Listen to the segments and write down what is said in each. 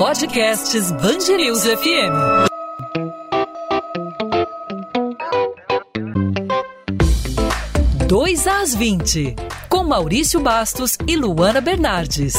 Podcasts Bangerils FM. Dois às 20, com Maurício Bastos e Luana Bernardes.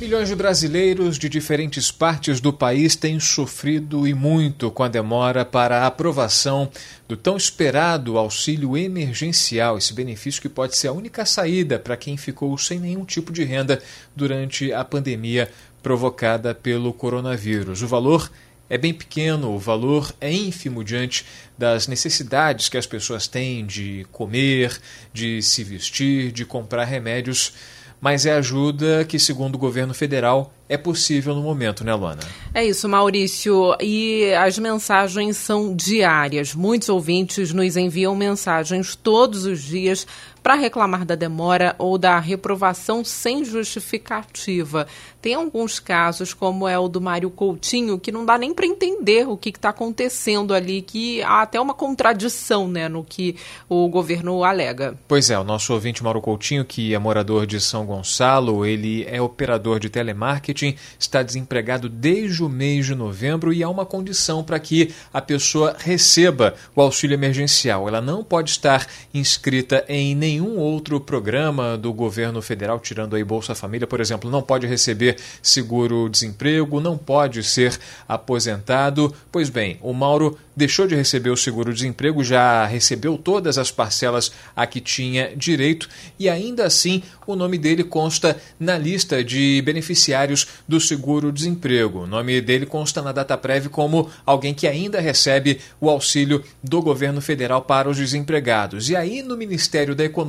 Milhões de brasileiros de diferentes partes do país têm sofrido e muito com a demora para a aprovação do tão esperado auxílio emergencial, esse benefício que pode ser a única saída para quem ficou sem nenhum tipo de renda durante a pandemia provocada pelo coronavírus. O valor é bem pequeno, o valor é ínfimo diante das necessidades que as pessoas têm de comer, de se vestir, de comprar remédios mas é ajuda que, segundo o governo federal, é possível no momento, né, Luana? É isso, Maurício. E as mensagens são diárias. Muitos ouvintes nos enviam mensagens todos os dias para reclamar da demora ou da reprovação sem justificativa. Tem alguns casos, como é o do Mário Coutinho, que não dá nem para entender o que está acontecendo ali, que há até uma contradição né, no que o governo alega. Pois é, o nosso ouvinte Mário Coutinho, que é morador de São Gonçalo, ele é operador de telemarketing, está desempregado desde o mês de novembro e há uma condição para que a pessoa receba o auxílio emergencial. Ela não pode estar inscrita em nenhum outro programa do governo federal, tirando aí Bolsa Família, por exemplo, não pode receber seguro-desemprego, não pode ser aposentado. Pois bem, o Mauro deixou de receber o seguro-desemprego, já recebeu todas as parcelas a que tinha direito e ainda assim o nome dele consta na lista de beneficiários do seguro-desemprego. O nome dele consta na data prévia como alguém que ainda recebe o auxílio do governo federal para os desempregados. E aí no Ministério da Economia,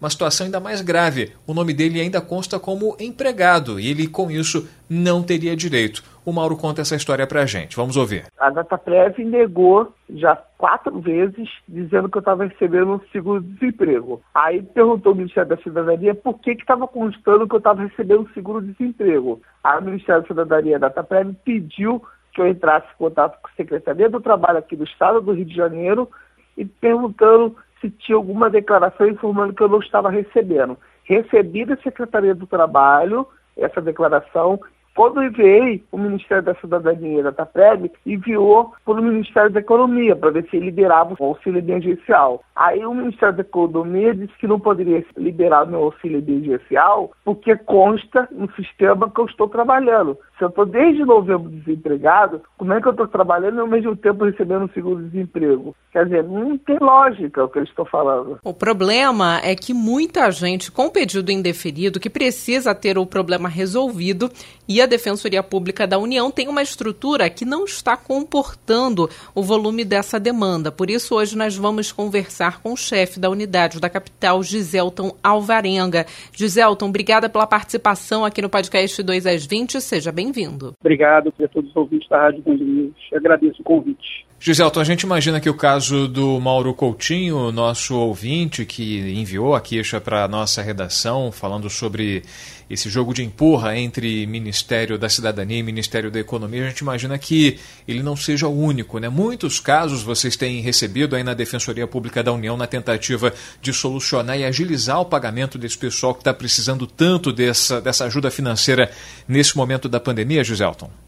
uma situação ainda mais grave. O nome dele ainda consta como empregado e ele com isso não teria direito. O Mauro conta essa história pra gente. Vamos ouvir. A DataPrev negou já quatro vezes, dizendo que eu estava recebendo um seguro-desemprego. Aí perguntou ao Ministério da Cidadania por que estava constando que eu estava recebendo um seguro-desemprego. O Ministério da Cidadania, a DataPrev, pediu que eu entrasse em contato com a Secretaria do Trabalho aqui do Estado do Rio de Janeiro e perguntando se tinha alguma declaração informando que eu não estava recebendo. Recebi da Secretaria do Trabalho essa declaração quando enviei, o Ministério da Cidadania da TAPREB enviou para o Ministério da Economia para ver se liberava o auxílio emergencial. Aí o Ministério da Economia disse que não poderia liberar o meu auxílio emergencial porque consta no sistema que eu estou trabalhando. Se eu estou desde novembro desempregado, como é que eu estou trabalhando e ao mesmo tempo recebendo seguro-desemprego? Quer dizer, não tem lógica o que eles estão falando. O problema é que muita gente com pedido indeferido que precisa ter o problema resolvido e a Defensoria Pública da União tem uma estrutura que não está comportando o volume dessa demanda. Por isso, hoje nós vamos conversar com o chefe da unidade da capital, Giselton Alvarenga. Giselton, obrigada pela participação aqui no podcast 2 às 20. Seja bem-vindo. Obrigado a todos os ouvintes da Rádio Band News. Agradeço o convite. Giselton, a gente imagina que o caso do Mauro Coutinho, nosso ouvinte que enviou a queixa para a nossa redação, falando sobre esse jogo de empurra entre Ministério da Cidadania e Ministério da Economia, a gente imagina que ele não seja o único. Né? Muitos casos vocês têm recebido aí na Defensoria Pública da União na tentativa de solucionar e agilizar o pagamento desse pessoal que está precisando tanto dessa, dessa ajuda financeira nesse momento da pandemia, Giselton?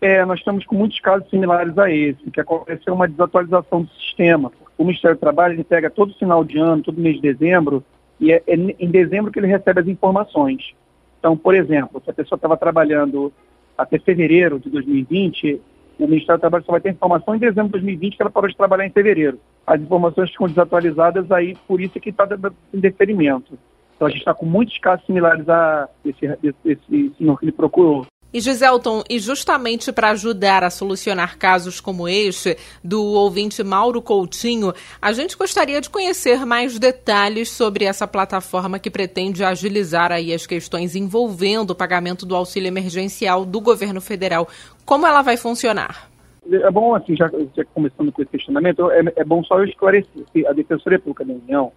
É, nós estamos com muitos casos similares a esse, que aconteceu uma desatualização do sistema. O Ministério do Trabalho ele pega todo final de ano, todo mês de dezembro, e é, é em dezembro que ele recebe as informações. Então, por exemplo, se a pessoa estava trabalhando até fevereiro de 2020, o Ministério do Trabalho só vai ter informação em dezembro de 2020 que ela parou de trabalhar em fevereiro. As informações ficam desatualizadas aí, por isso é que está dando indeferimento. Então a gente está com muitos casos similares a esse, esse, esse senhor que ele procurou. E Giselton, e justamente para ajudar a solucionar casos como este do ouvinte Mauro Coutinho, a gente gostaria de conhecer mais detalhes sobre essa plataforma que pretende agilizar aí as questões envolvendo o pagamento do auxílio emergencial do governo federal. Como ela vai funcionar? É bom, assim, já, já começando com esse questionamento, é, é bom só eu esclarecer que a Defensoria Pública da União,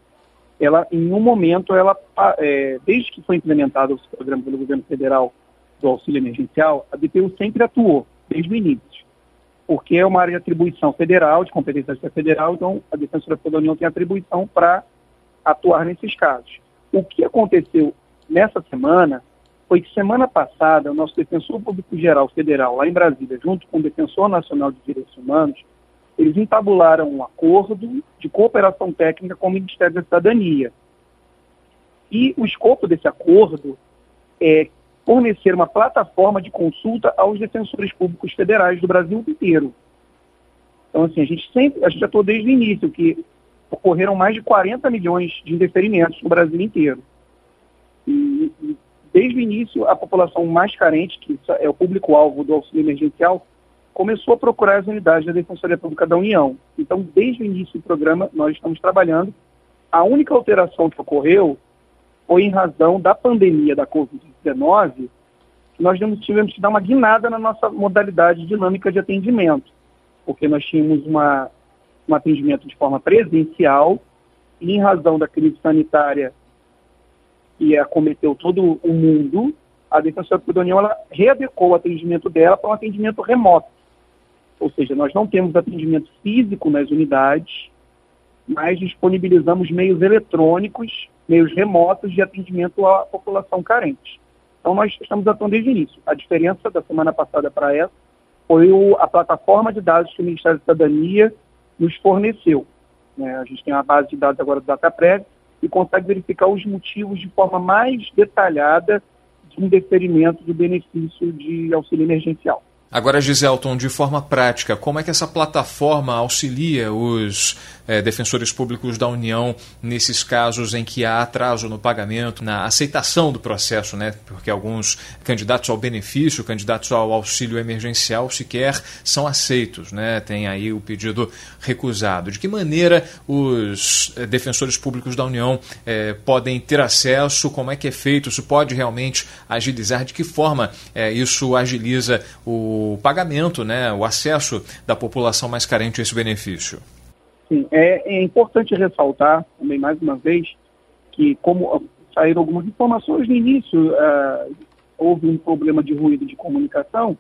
ela, em um momento, ela, é, desde que foi implementado o programa pelo governo federal do auxílio emergencial, a DPU sempre atuou, desde o início, porque é uma área de atribuição federal, de competência federal, então a Defensoria da União tem atribuição para atuar nesses casos. O que aconteceu nessa semana foi que semana passada o nosso defensor público geral federal lá em Brasília, junto com o defensor nacional de direitos humanos, eles entabularam um acordo de cooperação técnica com o Ministério da Cidadania. E o escopo desse acordo é fornecer uma plataforma de consulta aos defensores públicos federais do Brasil inteiro. Então, assim, a gente sempre, a gente já estou desde o início que ocorreram mais de 40 milhões de indeferimentos no Brasil inteiro. E, e desde o início, a população mais carente, que é o público-alvo do auxílio emergencial, começou a procurar as unidades da Defensoria Pública da União. Então, desde o início do programa, nós estamos trabalhando. A única alteração que ocorreu foi em razão da pandemia da Covid-19, que nós tivemos que dar uma guinada na nossa modalidade dinâmica de atendimento, porque nós tínhamos uma, um atendimento de forma presencial e, em razão da crise sanitária que acometeu todo o mundo, a Defensoria União ela readequou o atendimento dela para um atendimento remoto. Ou seja, nós não temos atendimento físico nas unidades, mas disponibilizamos meios eletrônicos, meios remotos de atendimento à população carente. Então, nós estamos atuando desde o início. A diferença da semana passada para essa foi o, a plataforma de dados que o Ministério da Cidadania nos forneceu. Né? A gente tem uma base de dados agora do DataPrev e consegue verificar os motivos de forma mais detalhada de um deferimento do benefício de auxílio emergencial. Agora, Giselton, de forma prática, como é que essa plataforma auxilia os é, defensores públicos da União nesses casos em que há atraso no pagamento, na aceitação do processo, né? Porque alguns candidatos ao benefício, candidatos ao auxílio emergencial sequer são aceitos, né? Tem aí o pedido recusado. De que maneira os é, defensores públicos da União é, podem ter acesso? Como é que é feito? Isso pode realmente agilizar? De que forma isso agiliza o o pagamento, né, o acesso da população mais carente a esse benefício. Sim, é, é importante ressaltar também mais uma vez que como saíram algumas informações no início, uh, houve um problema de ruído de comunicação,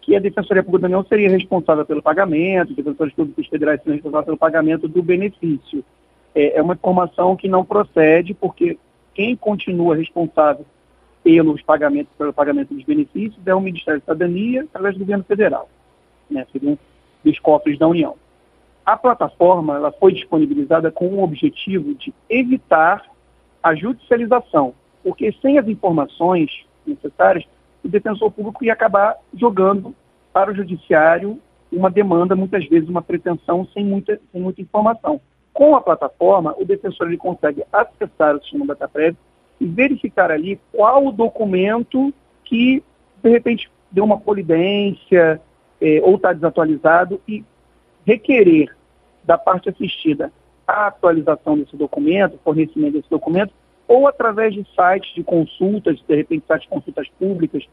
que a Defensoria Pública da União seria responsável pelo pagamento, defensores públicos federais seriam responsáveis pelo pagamento do benefício. É, é uma informação que não procede, porque quem continua responsável pelos pagamentos, pelo pagamento dos benefícios é o Ministério da Cidadania através do governo federal, né, segundo os cofres da União. A plataforma ela foi disponibilizada com o objetivo de evitar a judicialização, porque sem as informações necessárias, o defensor público ia acabar jogando para o judiciário uma demanda, muitas vezes uma pretensão sem muita, sem muita informação. Com a plataforma, o defensor ele consegue acessar o sistema DataPrev e verificar ali qual o documento que, de repente, deu uma polidência eh, ou está desatualizado e requerer da parte assistida a atualização desse documento, fornecimento desse documento, ou através de sites de consultas, de repente sites de consultas públicas,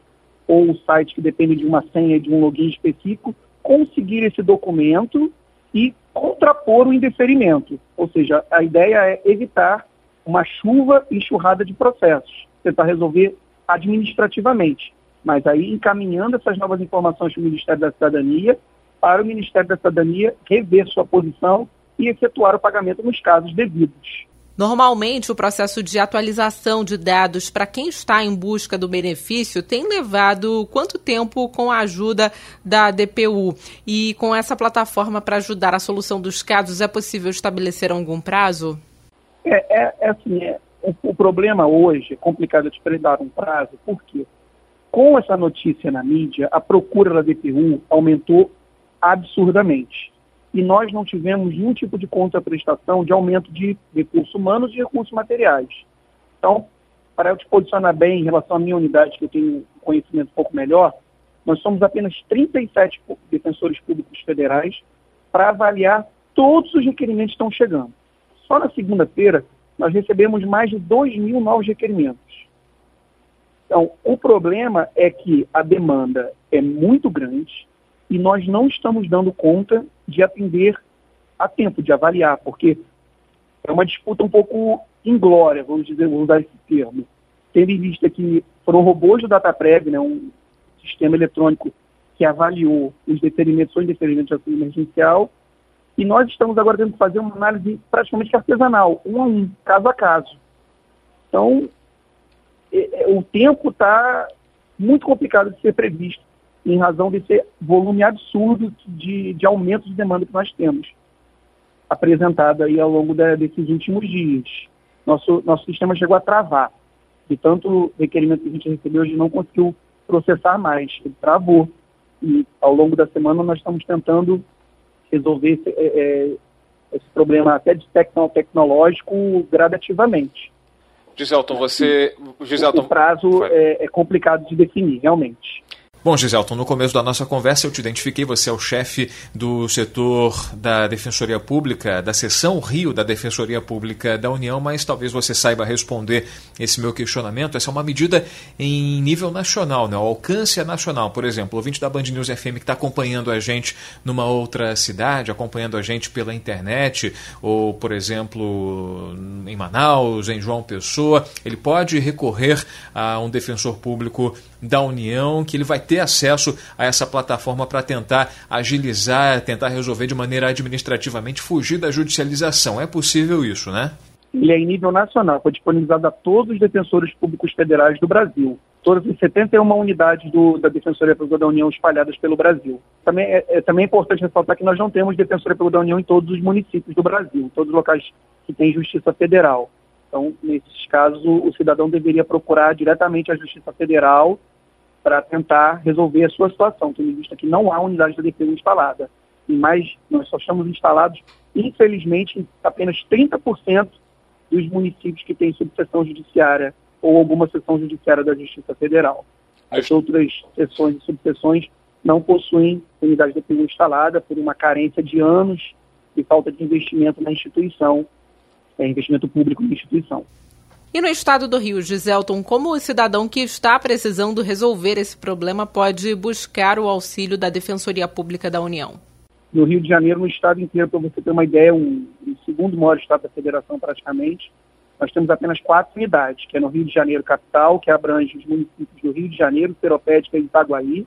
ou sites que dependem de uma senha de um login específico, conseguir esse documento e contrapor o indeferimento. Ou seja, a ideia é evitar uma chuva enxurrada de processos, tentar resolver administrativamente. Mas aí encaminhando essas novas informações para o Ministério da Cidadania, para o Ministério da Cidadania rever sua posição e efetuar o pagamento nos casos devidos. Normalmente, o processo de atualização de dados para quem está em busca do benefício tem levado quanto tempo com a ajuda da DPU? E com essa plataforma para ajudar a solução dos casos, é possível estabelecer algum prazo? É, é, é assim, é, o, o, problema hoje é complicado de dar um prazo, porque com essa notícia na mídia, a procura da DPU aumentou absurdamente. E nós não tivemos nenhum tipo de contraprestação de aumento de recursos humanos e recursos materiais. Então, para eu te posicionar bem em relação à minha unidade, que eu tenho conhecimento um pouco melhor, nós somos apenas 37 defensores públicos federais para avaliar todos os requerimentos que estão chegando. Só na segunda-feira, nós recebemos mais de 2 mil novos requerimentos. Então, o problema é que a demanda é muito grande e nós não estamos dando conta de atender a tempo, de avaliar, porque é uma disputa um pouco inglória, vamos dizer, vamos usar esse termo. Tendo em vista que foram robôs do DataPrev, né, um sistema eletrônico que avaliou os deferimentos ou indeferimentos de auxílio emergencial, e nós estamos agora tendo que fazer uma análise praticamente artesanal, um a um, caso a caso. Então, é, é, o tempo está muito complicado de ser previsto, em razão desse volume absurdo de, de aumento de demanda que nós temos apresentado aí ao longo da, desses últimos dias. Nosso, nosso sistema chegou a travar. De tanto requerimento que a gente recebeu, a gente não conseguiu processar mais. Ele travou. E ao longo da semana nós estamos tentando resolver esse, é, é esse problema até de tecno, tecnológico gradativamente. Giselton, você. Giselton, o prazo é, é complicado de definir, realmente. Bom, Giselton, no começo da nossa conversa eu te identifiquei, você é o chefe do setor da Defensoria Pública, da seção Rio da Defensoria Pública da União, mas talvez você saiba responder esse meu questionamento. Essa é uma medida em nível nacional, né? o alcance é nacional. Por exemplo, o ouvinte da Band News FM que está acompanhando a gente numa outra cidade, acompanhando a gente pela internet, ou, por exemplo, em Manaus, em João Pessoa, ele pode recorrer a um defensor público da União, que ele vai ter acesso a essa plataforma para tentar agilizar, tentar resolver de maneira administrativamente, fugir da judicialização. É possível isso, né? Ele é em nível nacional, foi disponibilizado a todos os defensores públicos federais do Brasil. Todas as 71 unidades do, da Defensoria Pública da União espalhadas pelo Brasil. Também é, é, também é importante ressaltar que nós não temos Defensoria Pública da União em todos os municípios do Brasil, todos os locais que têm Justiça Federal. Então, nesses casos, o, cidadão deveria procurar diretamente a Justiça Federal para tentar resolver a sua situação, tendo em vista que não há unidade da defesa instalada. E mais, nós só estamos instalados, infelizmente, em apenas 30% dos municípios que têm subseção judiciária ou alguma seção judiciária da Justiça Federal. As outras seções e subseções não possuem unidade de defesa instalada por uma carência de anos e falta de investimento na instituição, é, investimento público na instituição. E no estado do Rio, Giselton, como o cidadão que está precisando resolver esse problema pode buscar o auxílio da Defensoria Pública da União? No Rio de Janeiro, no estado inteiro, para você ter uma ideia, um, um segundo maior estado da federação praticamente, nós temos apenas quatro unidades, que é no Rio de Janeiro capital, que abrange os municípios do Rio de Janeiro, Seropédica e Itaguaí,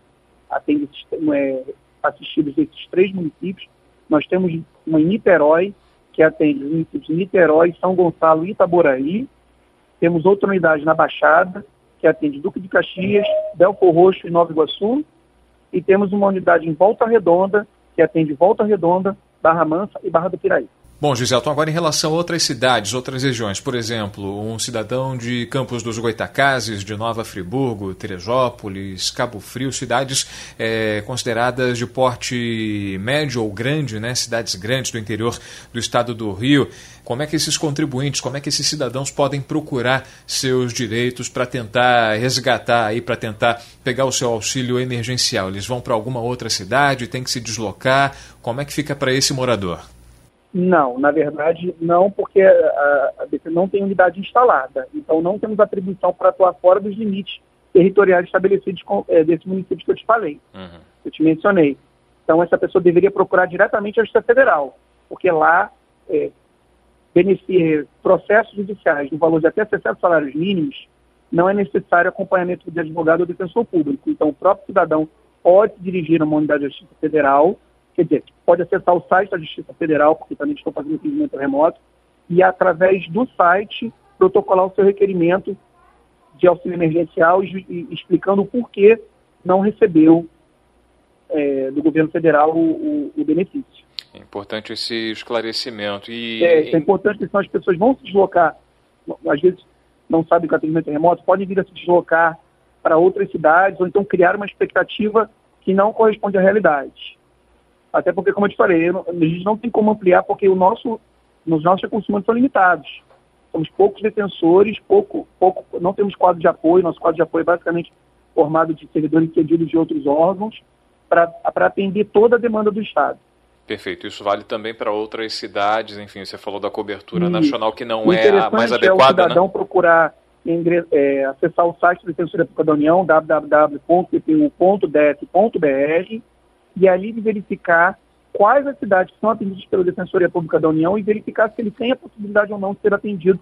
atende é, assistidos desses três municípios. Nós temos uma em Niterói, que atende os municípios de Niterói, São Gonçalo e Itaboraí, temos outra unidade na Baixada, que atende Duque de Caxias, Belfor Roxo e Nova Iguaçu. E temos uma unidade em Volta Redonda, que atende Volta Redonda, Barra Mansa e Barra do Piraí. Bom, Giselton, agora em relação a outras cidades, outras regiões, por exemplo, um cidadão de Campos dos Goitacazes, de Nova Friburgo, Teresópolis, Cabo Frio, cidades é, consideradas de porte médio ou grande, né, cidades grandes do interior do estado do Rio. Como é que esses contribuintes, como é que esses cidadãos podem procurar seus direitos para tentar resgatar para tentar pegar o seu auxílio emergencial? Eles vão para alguma outra cidade, tem que se deslocar? Como é que fica para esse morador? Não, na verdade, não, porque a, a DC não tem unidade instalada. Então, não temos atribuição para atuar fora dos limites territoriais estabelecidos com, é, desse município que eu te falei, uhum. que eu te mencionei. Então, essa pessoa deveria procurar diretamente a Justiça Federal, porque lá é, beneficia processos judiciais no valor de até 60 salários mínimos, não é necessário acompanhamento de advogado ou defensor público. Então, o próprio cidadão pode se dirigir a uma unidade da Justiça Federal Quer dizer, pode acessar o site da Justiça Federal, porque também estou fazendo atendimento remoto, e através do site protocolar o seu requerimento de auxílio emergencial e, e explicando o porquê não recebeu é, do governo federal o, o, o, benefício. É importante esse esclarecimento. E... É, é importante senão as pessoas vão se deslocar, às vezes não sabem que o atendimento é remoto, podem vir a se deslocar para outras cidades ou então criar uma expectativa que não corresponde à realidade. Até porque, como eu te falei, a gente não tem como ampliar porque o nosso, os nossos recursos humanos são limitados. Somos poucos defensores, pouco, pouco, não temos quadro de apoio, nosso quadro de apoio é basicamente formado de servidores cedidos de outros órgãos para atender toda a demanda do Estado. Perfeito. Isso vale também para outras cidades, enfim, você falou da cobertura e nacional que não é a mais adequada, é o cidadão né? procurar é, acessar o site da Defensoria Pública da União, www.ppu.def.br e ali de verificar quais as cidades são atendidas pela Defensoria Pública da União e verificar se ele tem a possibilidade ou não de ser atendido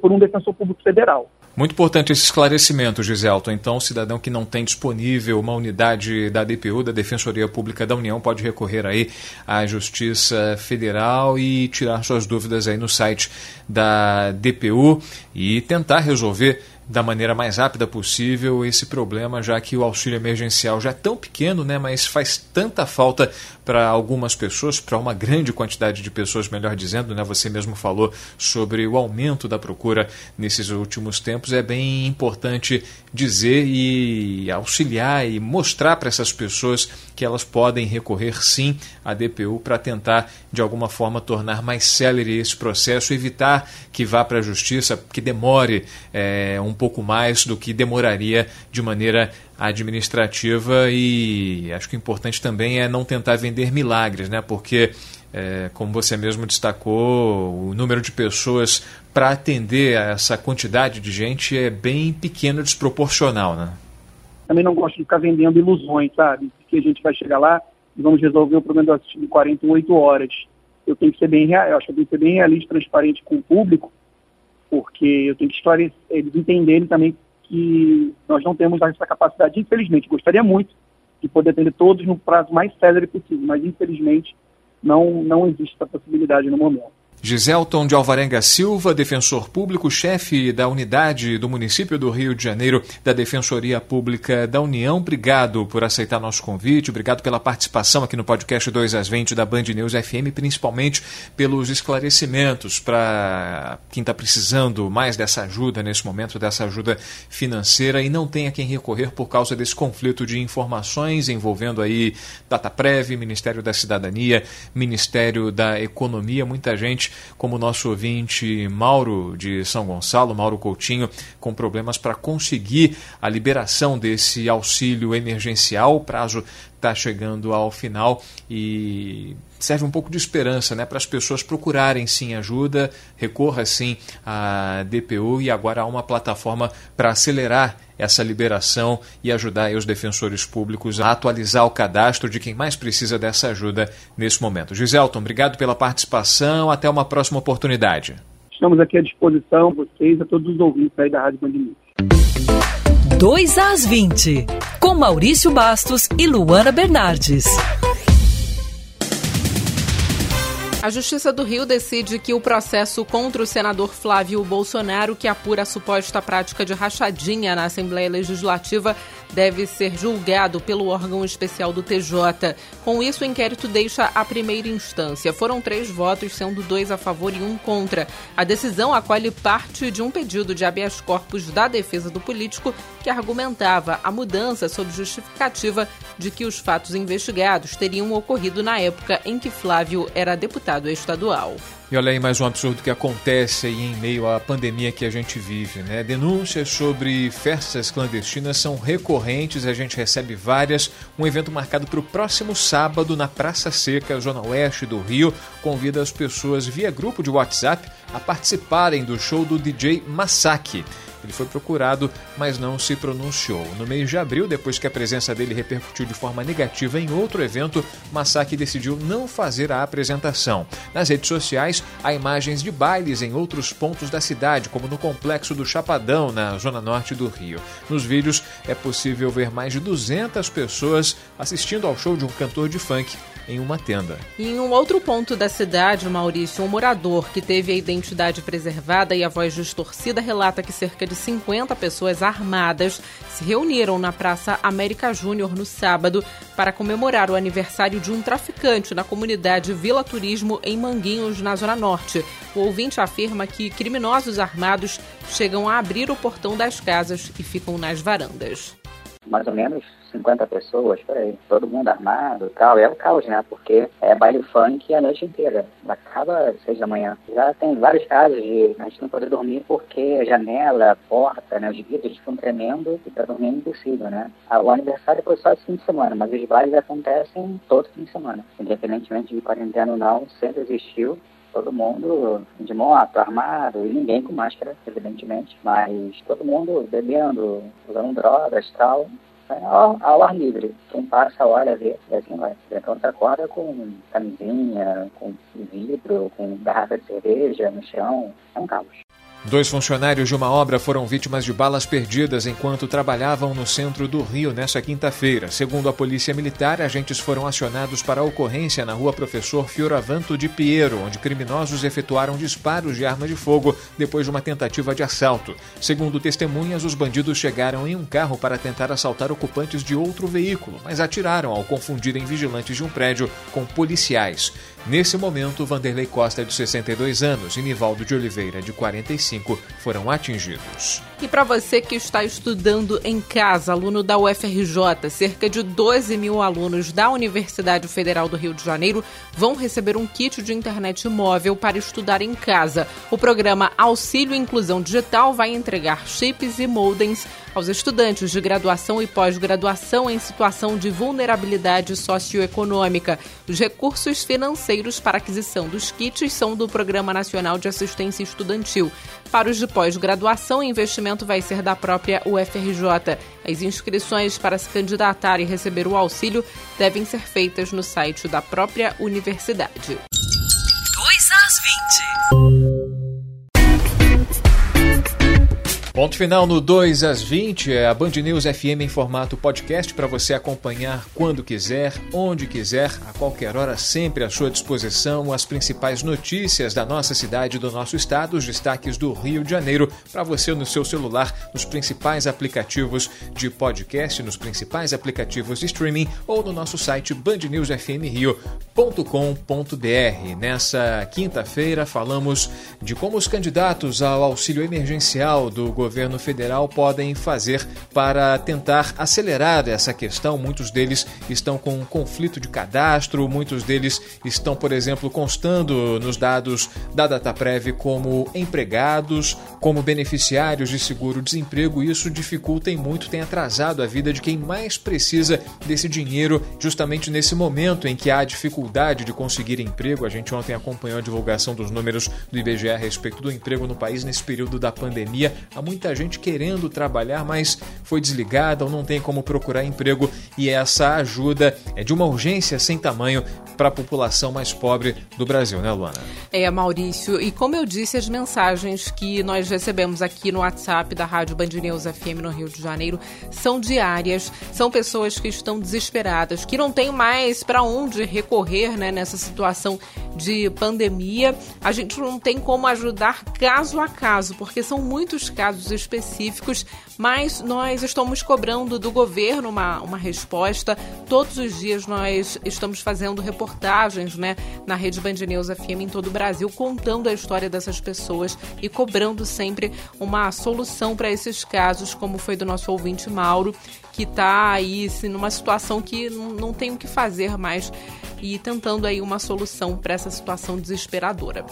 por um defensor público federal. Muito importante esse esclarecimento, Giselton. Então, o cidadão que não tem disponível uma unidade da DPU, da Defensoria Pública da União, pode recorrer aí à Justiça Federal e tirar suas dúvidas aí no site da DPU e tentar resolver da maneira mais rápida possível esse problema, já que o auxílio emergencial já é tão pequeno, né, mas faz tanta falta para algumas pessoas, para uma grande quantidade de pessoas, melhor dizendo, né, você mesmo falou sobre o aumento da procura nesses últimos tempos. É bem importante dizer e auxiliar e mostrar para essas pessoas que elas podem recorrer sim à DPU para tentar de alguma forma tornar mais célere esse processo, evitar que vá para a justiça, que demore é, um pouco mais do que demoraria de maneira administrativa e acho que o importante também é não tentar vender milagres, né? Porque é, como você mesmo destacou, o número de pessoas para atender a essa quantidade de gente é bem pequeno, desproporcional, né? Também não gosto de ficar vendendo ilusões, sabe? Que a gente vai chegar lá e vamos resolver o problema do assistido em 48 horas. Eu tenho que ser bem real, eu acho que eu tenho que ser bem realista, transparente com o público, porque eu tenho que esclarecer, eles entenderem também que nós não temos essa capacidade, infelizmente. Gostaria muito de poder atender todos no prazo mais célere possível, mas infelizmente não, não existe essa possibilidade no momento. Giselton de Alvarenga Silva, defensor público, chefe da unidade do município do Rio de Janeiro da Defensoria Pública da União. Obrigado por aceitar nosso convite, obrigado pela participação aqui no podcast 2 às 20 da Band News FM, principalmente pelos esclarecimentos para quem está precisando mais dessa ajuda nesse momento, dessa ajuda financeira e não tem a quem recorrer por causa desse conflito de informações envolvendo aí DataPrev, Ministério da Cidadania, Ministério da Economia, muita gente como o nosso ouvinte Mauro de São Gonçalo, Mauro Coutinho, com problemas para conseguir a liberação desse auxílio emergencial. O prazo está chegando ao final e serve um pouco de esperança né, para as pessoas procurarem sim ajuda, recorra sim à DPU e agora há uma plataforma para acelerar essa liberação e ajudar os defensores públicos a atualizar o cadastro de quem mais precisa dessa ajuda nesse momento. Giselton, obrigado pela participação, até uma próxima oportunidade. Estamos aqui à disposição, vocês, a todos os ouvintes aí da Rádio Band 2 às 20, com Maurício Bastos e Luana Bernardes. A Justiça do Rio decide que o processo contra o senador Flávio Bolsonaro, que apura a suposta prática de rachadinha na Assembleia Legislativa, deve ser julgado pelo órgão especial do TJ. Com isso, o inquérito deixa a primeira instância. Foram três votos, sendo dois a favor e um contra. A decisão acolhe parte de um pedido de habeas corpus da defesa do político, que argumentava a mudança sob justificativa de que os fatos investigados teriam ocorrido na época em que Flávio era deputado estadual. E olha aí mais um absurdo que acontece aí em meio à pandemia que a gente vive, né? Denúncias sobre festas clandestinas são recorrentes, a gente recebe várias. Um evento marcado para o próximo sábado na Praça Seca, zona oeste do Rio, convida as pessoas via grupo de WhatsApp a participarem do show do DJ Masaki. Ele foi procurado, mas não se pronunciou. No mês de abril, depois que a presença dele repercutiu de forma negativa em outro evento, Masaki decidiu não fazer a apresentação. Nas redes sociais, há imagens de bailes em outros pontos da cidade, como no complexo do Chapadão, na zona norte do Rio. Nos vídeos, é possível ver mais de 200 pessoas assistindo ao show de um cantor de funk em uma tenda. Em um outro ponto da cidade, Maurício, um morador que teve a identidade preservada e a voz distorcida relata que cerca de 50 pessoas armadas se reuniram na Praça América Júnior no sábado para comemorar o aniversário de um traficante na comunidade Vila Turismo em Manguinhos, na Zona Norte. O ouvinte afirma que criminosos armados chegam a abrir o portão das casas e ficam nas varandas mais ou menos 50 pessoas, por aí, todo mundo armado tal. É o caos, né? Porque é baile funk a noite inteira. Acaba às seis da manhã. Já tem vários casos de a gente não poder dormir porque janela, porta, né? Os vidros ficam tremendo e para dormir é impossível, né? Ah, o aniversário foi só esse fim de semana, mas os bailes acontecem todo fim de semana. Independentemente de quarentena ou não, sempre existiu todo mundo de moto, armado, e ninguém com máscara, evidentemente, mas todo mundo bebendo, usando drogas tal. É ao, ao, ar livre. Quem passa, olha, vê, e assim vai. Então você acorda com camisinha, com vidro, com garrafa de cerveja no chão. É um caos. Dois funcionários de uma obra foram vítimas de balas perdidas enquanto trabalhavam no centro do Rio nesta quinta-feira. Segundo a Polícia Militar, agentes foram acionados para a ocorrência na rua Professor Fioravanto de Piero, onde criminosos efetuaram disparos de arma de fogo depois de uma tentativa de assalto. Segundo testemunhas, os bandidos chegaram em um carro para tentar assaltar ocupantes de outro veículo, mas atiraram ao confundirem vigilantes de um prédio com policiais. Nesse momento, Vanderlei Costa, de 62 anos, e Nivaldo de Oliveira, de 45, foram atingidos. E para você que está estudando em casa, aluno da UFRJ, cerca de 12 mil alunos da Universidade Federal do Rio de Janeiro vão receber um kit de internet móvel para estudar em casa. O programa Auxílio Inclusão Digital vai entregar chips e modems aos estudantes de graduação e pós-graduação em situação de vulnerabilidade socioeconômica. Os recursos financeiros para aquisição dos kits são do Programa Nacional de Assistência Estudantil. Para os de pós-graduação, o investimento vai ser da própria UFRJ. As inscrições para se candidatar e receber o auxílio devem ser feitas no site da própria universidade. 2 às 20. Ponto final no 2 às 20 é a Band News FM em formato podcast para você acompanhar quando quiser, onde quiser, a qualquer hora, sempre à sua disposição as principais notícias da nossa cidade do nosso estado, os destaques do Rio de Janeiro, para você no seu celular, nos principais aplicativos de podcast, nos principais aplicativos de streaming ou no nosso site bandnewsfmrio.com.br. Nessa quinta-feira falamos de como os candidatos ao auxílio emergencial do governo governo federal podem fazer para tentar acelerar essa questão. Muitos deles estão com um conflito de cadastro, muitos deles estão, por exemplo, constando nos dados da Dataprev como empregados, como beneficiários de seguro-desemprego. Isso dificulta e muito, tem atrasado a vida de quem mais precisa desse dinheiro, justamente nesse momento em que há dificuldade de conseguir emprego. A gente ontem acompanhou a divulgação dos números do IBGE a respeito do emprego no país nesse período da pandemia. Há muito muita gente querendo trabalhar, mas foi desligada ou não tem como procurar emprego e essa ajuda é de uma urgência sem tamanho para a população mais pobre do Brasil, né, Luana? É, Maurício. E como eu disse, as mensagens que nós recebemos aqui no WhatsApp da Rádio Band News FM no Rio de Janeiro são diárias. São pessoas que estão desesperadas, que não têm mais para onde recorrer né, nessa situação de pandemia. A gente não tem como ajudar caso a caso, porque são muitos casos específicos, mas nós estamos cobrando do governo uma, uma resposta. Todos os dias nós estamos fazendo reportagens né, na Rede Band News FM em todo o Brasil, contando a história dessas pessoas e cobrando sempre uma solução para esses casos, como foi do nosso ouvinte Mauro, que está aí assim, numa situação que não tem o que fazer mais e tentando aí uma solução para essa situação desesperadora.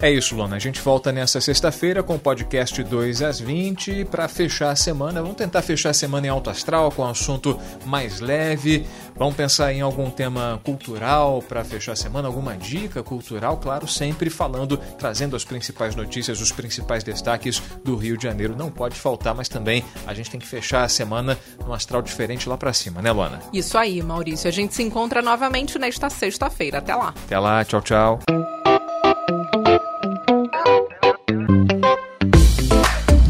É isso, Lona. A gente volta nessa sexta-feira com o podcast 2 às 20 para fechar a semana. Vamos tentar fechar a semana em alto astral com um assunto mais leve. Vamos pensar em algum tema cultural para fechar a semana, alguma dica cultural, claro, sempre falando, trazendo as principais notícias, os principais destaques do Rio de Janeiro. Não pode faltar, mas também a gente tem que fechar a semana num astral diferente lá para cima, né, Lona? Isso aí, Maurício. A gente se encontra novamente nesta sexta-feira. Até lá. Até lá, tchau, tchau.